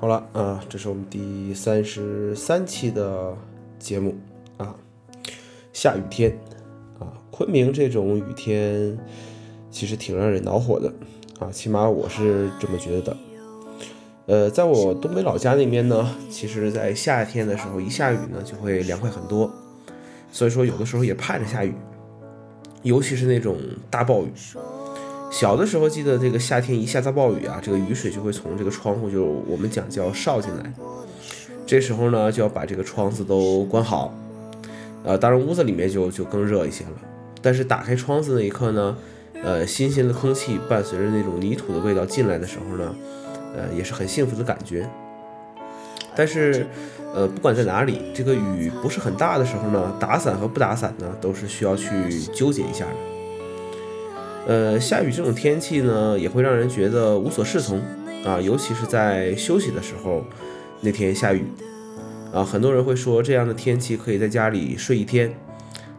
好了啊，这是我们第三十三期的节目啊。下雨天啊，昆明这种雨天其实挺让人恼火的啊，起码我是这么觉得的。呃，在我东北老家那边呢，其实，在夏天的时候一下雨呢，就会凉快很多，所以说有的时候也盼着下雨，尤其是那种大暴雨。小的时候记得这个夏天一下大暴雨啊，这个雨水就会从这个窗户就我们讲叫哨进来，这时候呢就要把这个窗子都关好，呃，当然屋子里面就就更热一些了。但是打开窗子那一刻呢，呃，新鲜的空气伴随着那种泥土的味道进来的时候呢，呃，也是很幸福的感觉。但是，呃，不管在哪里，这个雨不是很大的时候呢，打伞和不打伞呢，都是需要去纠结一下的。呃，下雨这种天气呢，也会让人觉得无所适从啊，尤其是在休息的时候，那天下雨啊，很多人会说这样的天气可以在家里睡一天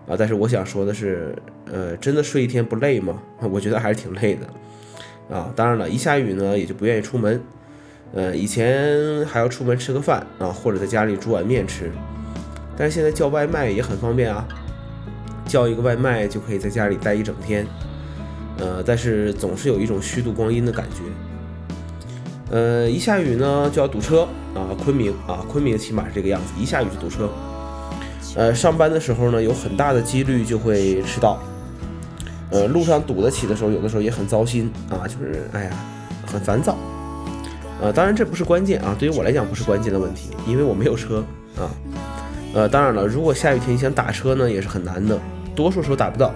啊，但是我想说的是，呃，真的睡一天不累吗？我觉得还是挺累的啊。当然了，一下雨呢，也就不愿意出门。呃，以前还要出门吃个饭啊，或者在家里煮碗面吃，但是现在叫外卖也很方便啊，叫一个外卖就可以在家里待一整天。呃，但是总是有一种虚度光阴的感觉。呃，一下雨呢就要堵车啊，昆明啊，昆明起码是这个样子，一下雨就堵车。呃，上班的时候呢，有很大的几率就会迟到。呃，路上堵得起的时候，有的时候也很糟心啊，就是哎呀，很烦躁。呃，当然这不是关键啊，对于我来讲不是关键的问题，因为我没有车啊。呃，当然了，如果下雨天想打车呢，也是很难的，多数时候打不到。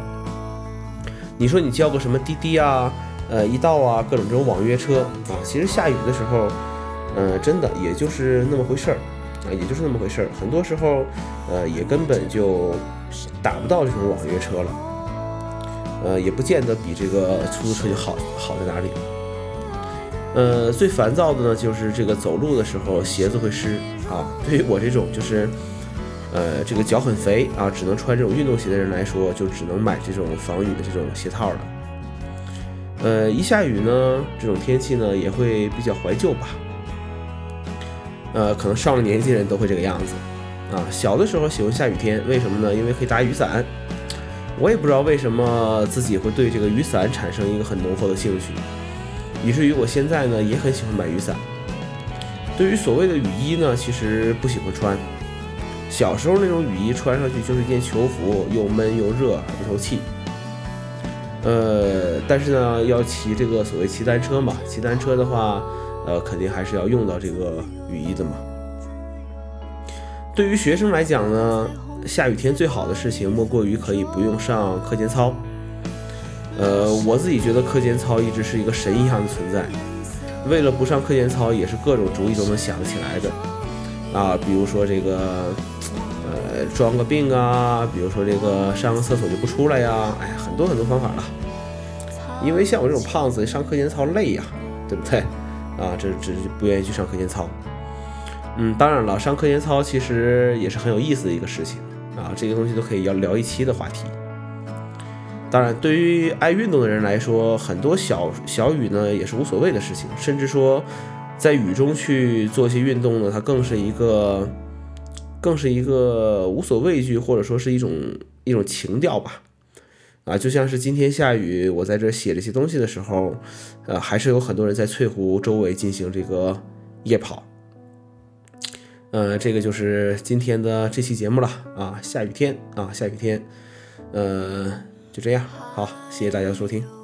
你说你叫个什么滴滴啊，呃，一道啊，各种这种网约车啊，其实下雨的时候，呃，真的也就是那么回事儿啊，也就是那么回事儿。很多时候，呃，也根本就打不到这种网约车了，呃，也不见得比这个出租车就好好在哪里。呃，最烦躁的呢，就是这个走路的时候鞋子会湿啊。对于我这种就是。呃，这个脚很肥啊，只能穿这种运动鞋的人来说，就只能买这种防雨的这种鞋套了。呃，一下雨呢，这种天气呢，也会比较怀旧吧。呃，可能上了年纪人都会这个样子啊。小的时候喜欢下雨天，为什么呢？因为可以打雨伞。我也不知道为什么自己会对这个雨伞产生一个很浓厚的兴趣，以至于我现在呢也很喜欢买雨伞。对于所谓的雨衣呢，其实不喜欢穿。小时候那种雨衣穿上去就是一件球服，又闷又热还，不透气。呃，但是呢，要骑这个所谓骑单车嘛，骑单车的话，呃，肯定还是要用到这个雨衣的嘛。对于学生来讲呢，下雨天最好的事情莫过于可以不用上课间操。呃，我自己觉得课间操一直是一个神一样的存在，为了不上课间操，也是各种主意都能想得起来的。啊，比如说这个。呃，装个病啊，比如说这个上个厕所就不出来呀，哎呀，很多很多方法了。因为像我这种胖子上课间操累呀，对不对？啊，这这不愿意去上课间操。嗯，当然了，上课间操其实也是很有意思的一个事情啊，这个东西都可以要聊一期的话题。当然，对于爱运动的人来说，很多小小雨呢也是无所谓的事情，甚至说在雨中去做一些运动呢，它更是一个。更是一个无所畏惧，或者说是一种一种情调吧，啊，就像是今天下雨，我在这写这些东西的时候，呃，还是有很多人在翠湖周围进行这个夜跑，呃，这个就是今天的这期节目了啊，下雨天啊，下雨天，呃，就这样，好，谢谢大家收听。